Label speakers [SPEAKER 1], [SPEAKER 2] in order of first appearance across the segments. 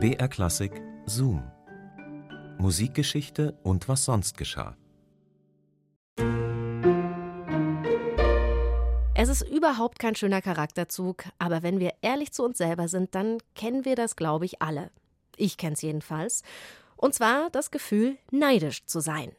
[SPEAKER 1] BR Klassik Zoom. Musikgeschichte und was sonst geschah.
[SPEAKER 2] Es ist überhaupt kein schöner Charakterzug, aber wenn wir ehrlich zu uns selber sind, dann kennen wir das, glaube ich, alle. Ich kenne es jedenfalls. Und zwar das Gefühl, neidisch zu sein.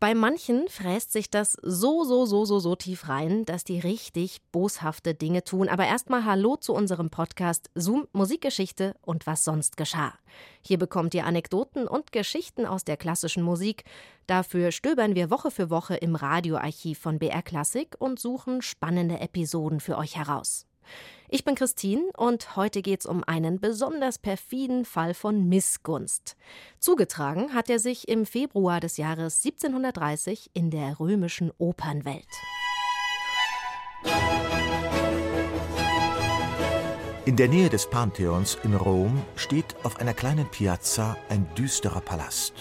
[SPEAKER 2] Bei manchen fräst sich das so, so, so, so, so tief rein, dass die richtig boshafte Dinge tun. Aber erstmal Hallo zu unserem Podcast Zoom Musikgeschichte und was sonst geschah. Hier bekommt ihr Anekdoten und Geschichten aus der klassischen Musik. Dafür stöbern wir Woche für Woche im Radioarchiv von BR Klassik und suchen spannende Episoden für euch heraus. Ich bin Christine und heute geht es um einen besonders perfiden Fall von Missgunst. Zugetragen hat er sich im Februar des Jahres 1730 in der römischen Opernwelt.
[SPEAKER 3] In der Nähe des Pantheons in Rom steht auf einer kleinen Piazza ein düsterer Palast.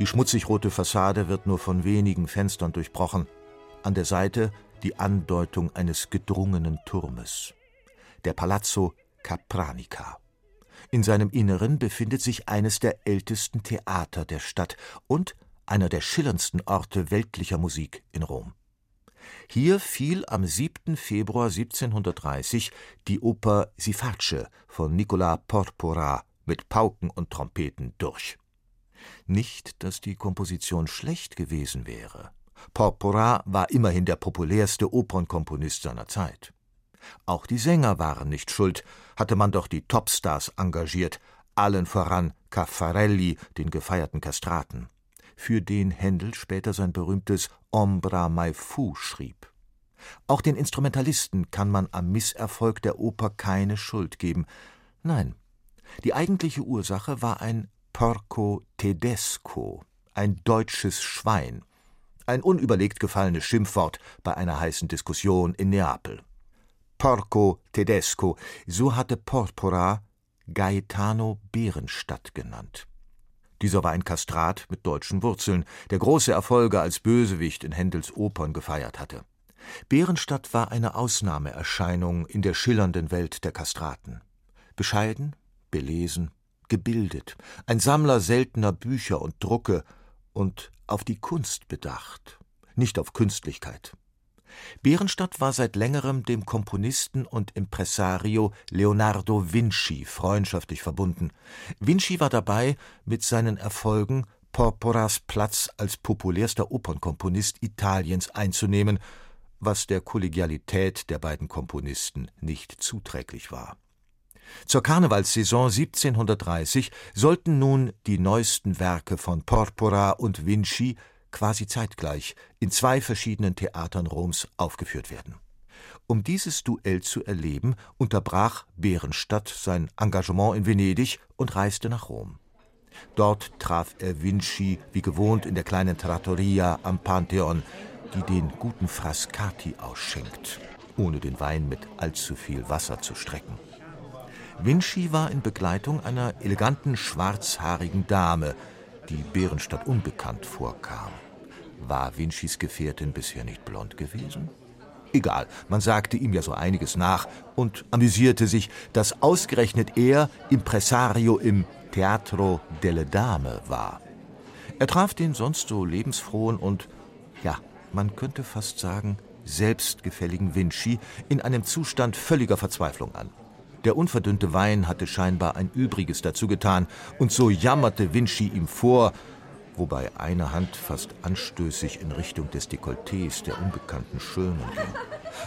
[SPEAKER 3] Die schmutzig rote Fassade wird nur von wenigen Fenstern durchbrochen. An der Seite die Andeutung eines gedrungenen Turmes der Palazzo Capranica. In seinem Inneren befindet sich eines der ältesten Theater der Stadt und einer der schillerndsten Orte weltlicher Musik in Rom. Hier fiel am 7. Februar 1730 die Oper Siface von Nicola Porpora mit Pauken und Trompeten durch. Nicht, dass die Komposition schlecht gewesen wäre. Porpora war immerhin der populärste Opernkomponist seiner Zeit. Auch die Sänger waren nicht schuld, hatte man doch die Topstars engagiert, allen voran Caffarelli, den gefeierten Kastraten, für den Händel später sein berühmtes Ombra mai fu schrieb. Auch den Instrumentalisten kann man am Misserfolg der Oper keine Schuld geben. Nein, die eigentliche Ursache war ein Porco Tedesco, ein deutsches Schwein, ein unüberlegt gefallenes Schimpfwort bei einer heißen Diskussion in Neapel. Porco Tedesco, so hatte Porpora Gaetano Bärenstadt genannt. Dieser war ein Kastrat mit deutschen Wurzeln, der große Erfolge als Bösewicht in Händels Opern gefeiert hatte. Bärenstadt war eine Ausnahmeerscheinung in der schillernden Welt der Kastraten. Bescheiden, belesen, gebildet, ein Sammler seltener Bücher und Drucke und auf die Kunst bedacht, nicht auf Künstlichkeit. Bärenstadt war seit längerem dem Komponisten und Impresario Leonardo Vinci freundschaftlich verbunden. Vinci war dabei, mit seinen Erfolgen Porporas Platz als populärster Opernkomponist Italiens einzunehmen, was der Kollegialität der beiden Komponisten nicht zuträglich war. Zur Karnevalssaison 1730 sollten nun die neuesten Werke von Porpora und Vinci quasi zeitgleich in zwei verschiedenen Theatern Roms aufgeführt werden. Um dieses Duell zu erleben, unterbrach Bärenstadt sein Engagement in Venedig und reiste nach Rom. Dort traf er Vinci wie gewohnt in der kleinen Trattoria am Pantheon, die den guten Frascati ausschenkt, ohne den Wein mit allzu viel Wasser zu strecken. Vinci war in Begleitung einer eleganten schwarzhaarigen Dame, die Bärenstadt unbekannt vorkam. War Vincis Gefährtin bisher nicht blond gewesen? Egal, man sagte ihm ja so einiges nach und amüsierte sich, dass ausgerechnet er Impresario im Teatro delle Dame war. Er traf den sonst so lebensfrohen und, ja, man könnte fast sagen, selbstgefälligen Vinci in einem Zustand völliger Verzweiflung an. Der unverdünnte Wein hatte scheinbar ein Übriges dazu getan, und so jammerte Vinci ihm vor, wobei eine Hand fast anstößig in Richtung des Dekolletés der unbekannten Schönen ging.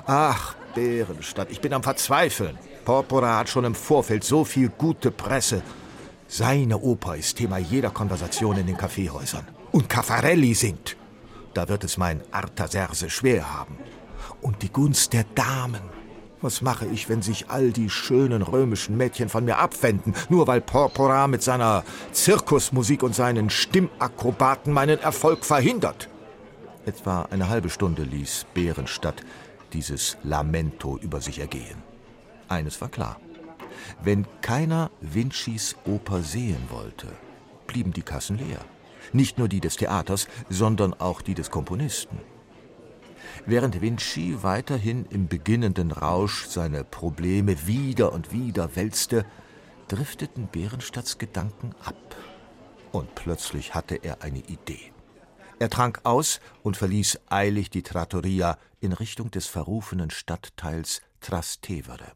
[SPEAKER 3] Ach, Bärenstadt, ich bin am Verzweifeln. Porpora hat schon im Vorfeld so viel gute Presse. Seine Oper ist Thema jeder Konversation in den Kaffeehäusern. Und Caffarelli singt. Da wird es mein Artaserse schwer haben. Und die Gunst der Damen. Was mache ich, wenn sich all die schönen römischen Mädchen von mir abwenden, nur weil Porpora mit seiner Zirkusmusik und seinen Stimmakrobaten meinen Erfolg verhindert? Etwa eine halbe Stunde ließ Bärenstadt dieses Lamento über sich ergehen. Eines war klar. Wenn keiner Vincis Oper sehen wollte, blieben die Kassen leer. Nicht nur die des Theaters, sondern auch die des Komponisten. Während Vinci weiterhin im beginnenden Rausch seine Probleme wieder und wieder wälzte, drifteten Bärenstadts Gedanken ab. Und plötzlich hatte er eine Idee. Er trank aus und verließ eilig die Trattoria in Richtung des verrufenen Stadtteils Trastevere.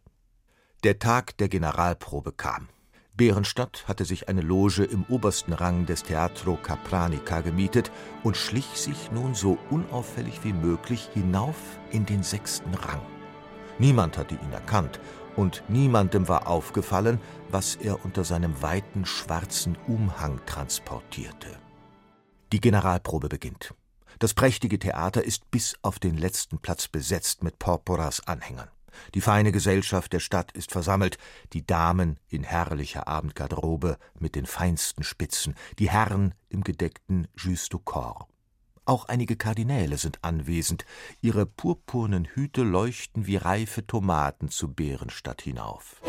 [SPEAKER 3] Der Tag der Generalprobe kam. Bärenstadt hatte sich eine Loge im obersten Rang des Teatro Capranica gemietet und schlich sich nun so unauffällig wie möglich hinauf in den sechsten Rang. Niemand hatte ihn erkannt, und niemandem war aufgefallen, was er unter seinem weiten schwarzen Umhang transportierte. Die Generalprobe beginnt. Das prächtige Theater ist bis auf den letzten Platz besetzt mit Porporas Anhängern. Die feine Gesellschaft der Stadt ist versammelt, die Damen in herrlicher Abendgarderobe mit den feinsten Spitzen, die Herren im gedeckten Juste du Corps. Auch einige Kardinäle sind anwesend, ihre purpurnen Hüte leuchten wie reife Tomaten zu Bärenstadt hinauf.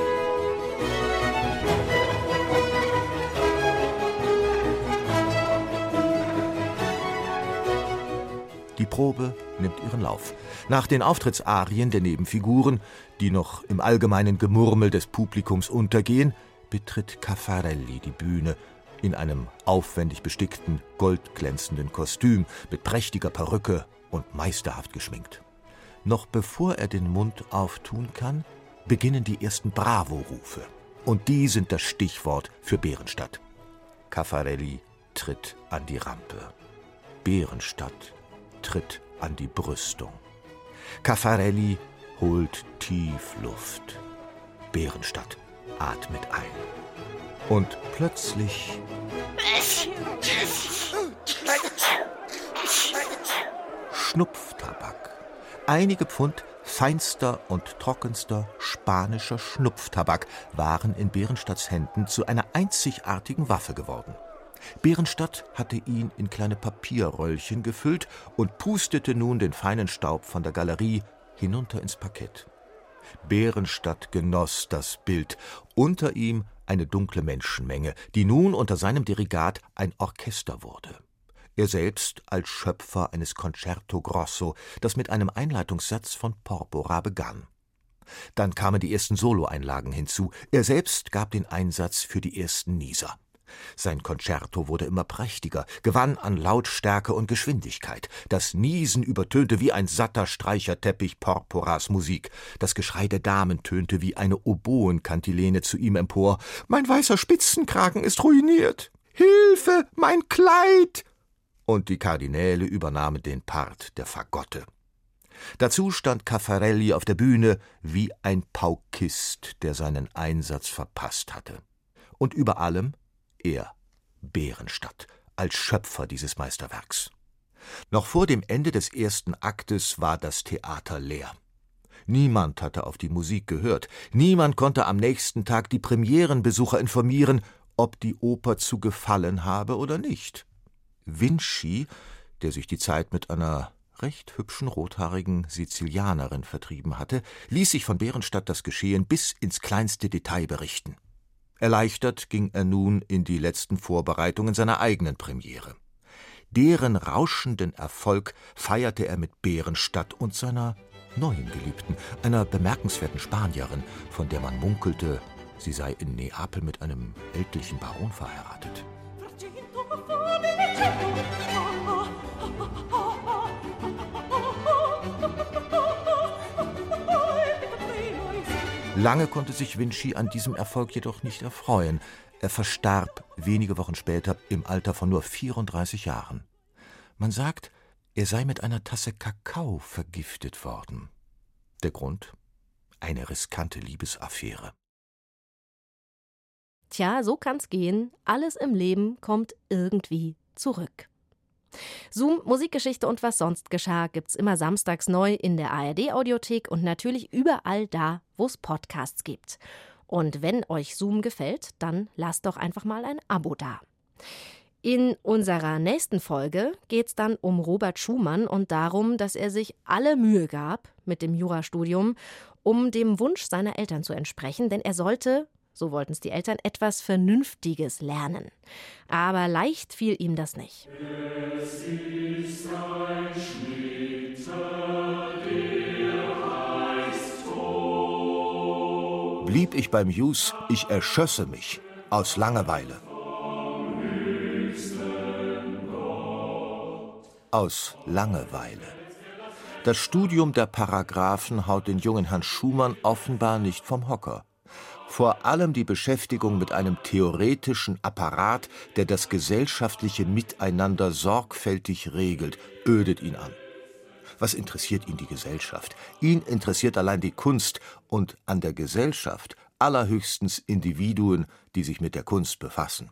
[SPEAKER 3] Die Probe nimmt ihren Lauf. Nach den Auftrittsarien der Nebenfiguren, die noch im allgemeinen Gemurmel des Publikums untergehen, betritt Caffarelli die Bühne in einem aufwendig bestickten, goldglänzenden Kostüm mit prächtiger Perücke und meisterhaft geschminkt. Noch bevor er den Mund auftun kann, beginnen die ersten Bravo-Rufe. Und die sind das Stichwort für Bärenstadt. Caffarelli tritt an die Rampe. Bärenstadt tritt an die Brüstung. Caffarelli holt tief Luft. Bärenstadt atmet ein. Und plötzlich. Schnupftabak. Einige Pfund feinster und trockenster spanischer Schnupftabak waren in Bärenstadts Händen zu einer einzigartigen Waffe geworden. Bärenstadt hatte ihn in kleine Papierröllchen gefüllt und pustete nun den feinen Staub von der Galerie hinunter ins Parkett. Bärenstadt genoss das Bild, unter ihm eine dunkle Menschenmenge, die nun unter seinem Dirigat ein Orchester wurde. Er selbst als Schöpfer eines Concerto Grosso, das mit einem Einleitungssatz von Porpora begann. Dann kamen die ersten Soloeinlagen hinzu. Er selbst gab den Einsatz für die ersten Nieser. Sein Concerto wurde immer prächtiger, gewann an Lautstärke und Geschwindigkeit. Das Niesen übertönte wie ein satter Streicherteppich Porporas Musik. Das Geschrei der Damen tönte wie eine Oboenkantilene zu ihm empor. Mein weißer Spitzenkragen ist ruiniert. Hilfe, mein Kleid! Und die Kardinäle übernahmen den Part der Fagotte. Dazu stand Caffarelli auf der Bühne wie ein Paukist, der seinen Einsatz verpasst hatte. Und über allem er, Bärenstadt, als Schöpfer dieses Meisterwerks. Noch vor dem Ende des ersten Aktes war das Theater leer. Niemand hatte auf die Musik gehört, niemand konnte am nächsten Tag die Premierenbesucher informieren, ob die Oper zu gefallen habe oder nicht. Vinci, der sich die Zeit mit einer recht hübschen rothaarigen Sizilianerin vertrieben hatte, ließ sich von Bärenstadt das Geschehen bis ins kleinste Detail berichten. Erleichtert ging er nun in die letzten Vorbereitungen seiner eigenen Premiere. Deren rauschenden Erfolg feierte er mit Bärenstadt und seiner neuen Geliebten, einer bemerkenswerten Spanierin, von der man munkelte, sie sei in Neapel mit einem ältlichen Baron verheiratet. Lange konnte sich Vinci an diesem Erfolg jedoch nicht erfreuen. Er verstarb wenige Wochen später im Alter von nur 34 Jahren. Man sagt, er sei mit einer Tasse Kakao vergiftet worden. Der Grund? Eine riskante Liebesaffäre.
[SPEAKER 2] Tja, so kann's gehen. Alles im Leben kommt irgendwie zurück. Zoom, Musikgeschichte und was sonst geschah gibt's immer samstags neu in der ARD-Audiothek und natürlich überall da, wo es Podcasts gibt. Und wenn euch Zoom gefällt, dann lasst doch einfach mal ein Abo da. In unserer nächsten Folge geht es dann um Robert Schumann und darum, dass er sich alle Mühe gab mit dem Jurastudium, um dem Wunsch seiner Eltern zu entsprechen, denn er sollte so wollten es die Eltern, etwas Vernünftiges lernen. Aber leicht fiel ihm das nicht. Es ist ein Schnitter,
[SPEAKER 3] Blieb ich beim Jus, ich erschösse mich aus Langeweile. Aus Langeweile. Das Studium der Paragraphen haut den jungen Herrn Schumann offenbar nicht vom Hocker. Vor allem die Beschäftigung mit einem theoretischen Apparat, der das gesellschaftliche Miteinander sorgfältig regelt, ödet ihn an. Was interessiert ihn die Gesellschaft? Ihn interessiert allein die Kunst und an der Gesellschaft allerhöchstens Individuen, die sich mit der Kunst befassen.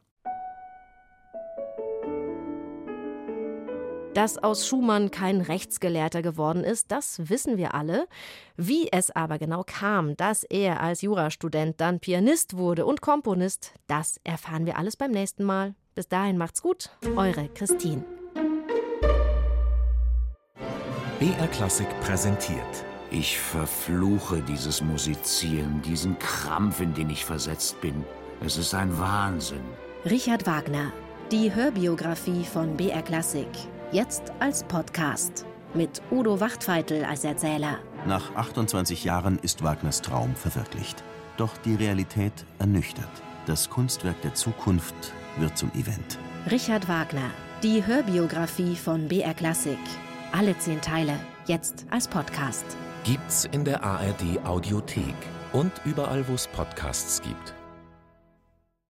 [SPEAKER 2] Dass aus Schumann kein Rechtsgelehrter geworden ist, das wissen wir alle. Wie es aber genau kam, dass er als Jurastudent dann Pianist wurde und Komponist, das erfahren wir alles beim nächsten Mal. Bis dahin macht's gut, eure Christine.
[SPEAKER 1] BR Klassik präsentiert.
[SPEAKER 4] Ich verfluche dieses Musizieren, diesen Krampf, in den ich versetzt bin. Es ist ein Wahnsinn.
[SPEAKER 2] Richard Wagner, die Hörbiografie von BR Klassik. Jetzt als Podcast. Mit Udo Wachtfeitel als Erzähler.
[SPEAKER 1] Nach 28 Jahren ist Wagners Traum verwirklicht. Doch die Realität ernüchtert. Das Kunstwerk der Zukunft wird zum Event.
[SPEAKER 2] Richard Wagner, die Hörbiografie von BR Klassik. Alle zehn Teile, jetzt als Podcast.
[SPEAKER 1] Gibt's in der ARD Audiothek und überall, wo es Podcasts gibt.